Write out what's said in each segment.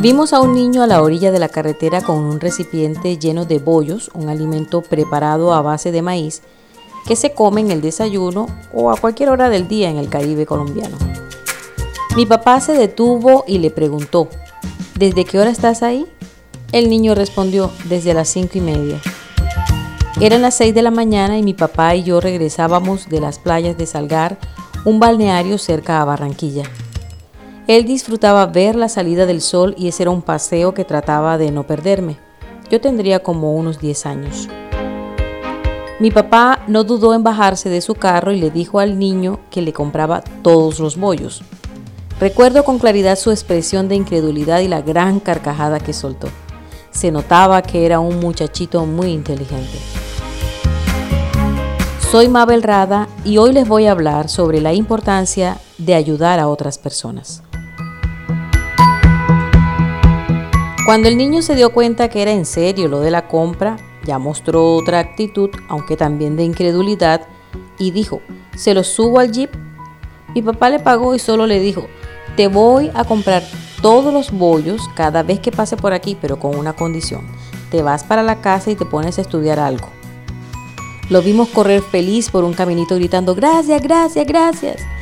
Vimos a un niño a la orilla de la carretera con un recipiente lleno de bollos, un alimento preparado a base de maíz que se come en el desayuno o a cualquier hora del día en el Caribe colombiano. Mi papá se detuvo y le preguntó, ¿desde qué hora estás ahí? El niño respondió, desde las cinco y media. Eran las seis de la mañana y mi papá y yo regresábamos de las playas de Salgar, un balneario cerca a Barranquilla. Él disfrutaba ver la salida del sol y ese era un paseo que trataba de no perderme. Yo tendría como unos 10 años. Mi papá no dudó en bajarse de su carro y le dijo al niño que le compraba todos los bollos. Recuerdo con claridad su expresión de incredulidad y la gran carcajada que soltó. Se notaba que era un muchachito muy inteligente. Soy Mabel Rada y hoy les voy a hablar sobre la importancia de ayudar a otras personas. Cuando el niño se dio cuenta que era en serio lo de la compra, ya mostró otra actitud, aunque también de incredulidad, y dijo, ¿se lo subo al jeep? Mi papá le pagó y solo le dijo, te voy a comprar todos los bollos cada vez que pase por aquí, pero con una condición. Te vas para la casa y te pones a estudiar algo. Lo vimos correr feliz por un caminito gritando, gracias, gracias, gracias.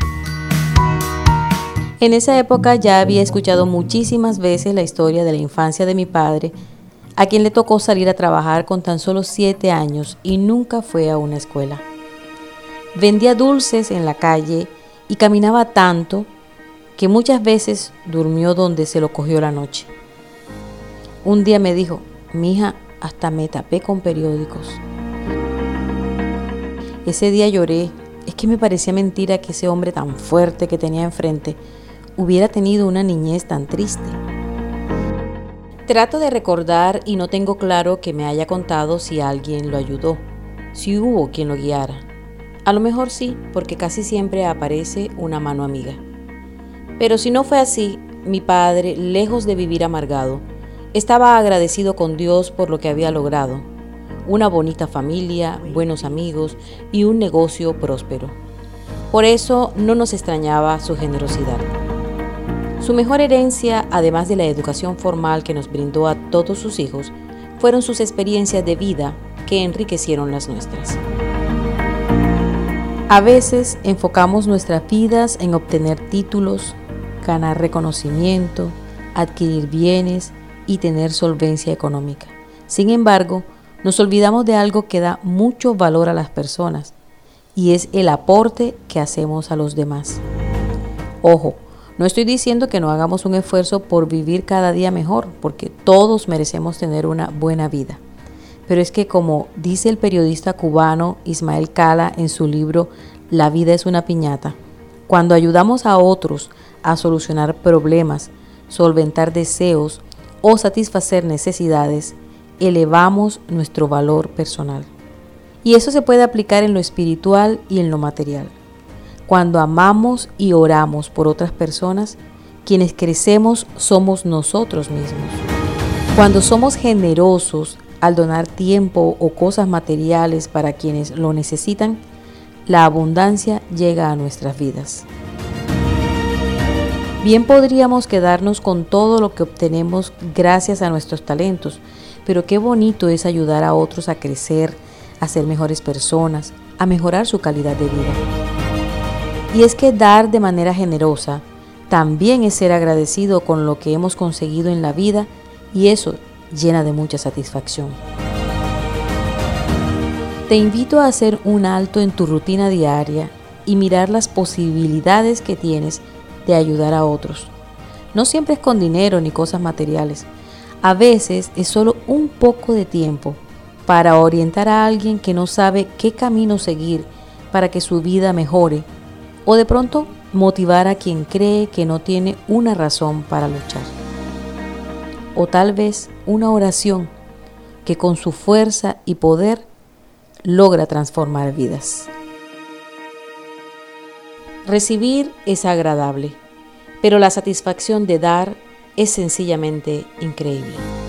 En esa época ya había escuchado muchísimas veces la historia de la infancia de mi padre, a quien le tocó salir a trabajar con tan solo siete años y nunca fue a una escuela. Vendía dulces en la calle y caminaba tanto que muchas veces durmió donde se lo cogió la noche. Un día me dijo, mi hija, hasta me tapé con periódicos. Ese día lloré, es que me parecía mentira que ese hombre tan fuerte que tenía enfrente hubiera tenido una niñez tan triste. Trato de recordar y no tengo claro que me haya contado si alguien lo ayudó, si hubo quien lo guiara. A lo mejor sí, porque casi siempre aparece una mano amiga. Pero si no fue así, mi padre, lejos de vivir amargado, estaba agradecido con Dios por lo que había logrado. Una bonita familia, buenos amigos y un negocio próspero. Por eso no nos extrañaba su generosidad. Su mejor herencia, además de la educación formal que nos brindó a todos sus hijos, fueron sus experiencias de vida que enriquecieron las nuestras. A veces enfocamos nuestras vidas en obtener títulos, ganar reconocimiento, adquirir bienes y tener solvencia económica. Sin embargo, nos olvidamos de algo que da mucho valor a las personas y es el aporte que hacemos a los demás. Ojo, no estoy diciendo que no hagamos un esfuerzo por vivir cada día mejor, porque todos merecemos tener una buena vida. Pero es que como dice el periodista cubano Ismael Cala en su libro La vida es una piñata, cuando ayudamos a otros a solucionar problemas, solventar deseos o satisfacer necesidades, elevamos nuestro valor personal. Y eso se puede aplicar en lo espiritual y en lo material. Cuando amamos y oramos por otras personas, quienes crecemos somos nosotros mismos. Cuando somos generosos al donar tiempo o cosas materiales para quienes lo necesitan, la abundancia llega a nuestras vidas. Bien podríamos quedarnos con todo lo que obtenemos gracias a nuestros talentos, pero qué bonito es ayudar a otros a crecer, a ser mejores personas, a mejorar su calidad de vida. Y es que dar de manera generosa también es ser agradecido con lo que hemos conseguido en la vida y eso llena de mucha satisfacción. Te invito a hacer un alto en tu rutina diaria y mirar las posibilidades que tienes de ayudar a otros. No siempre es con dinero ni cosas materiales. A veces es solo un poco de tiempo para orientar a alguien que no sabe qué camino seguir para que su vida mejore o de pronto motivar a quien cree que no tiene una razón para luchar. O tal vez una oración que con su fuerza y poder logra transformar vidas. Recibir es agradable, pero la satisfacción de dar es sencillamente increíble.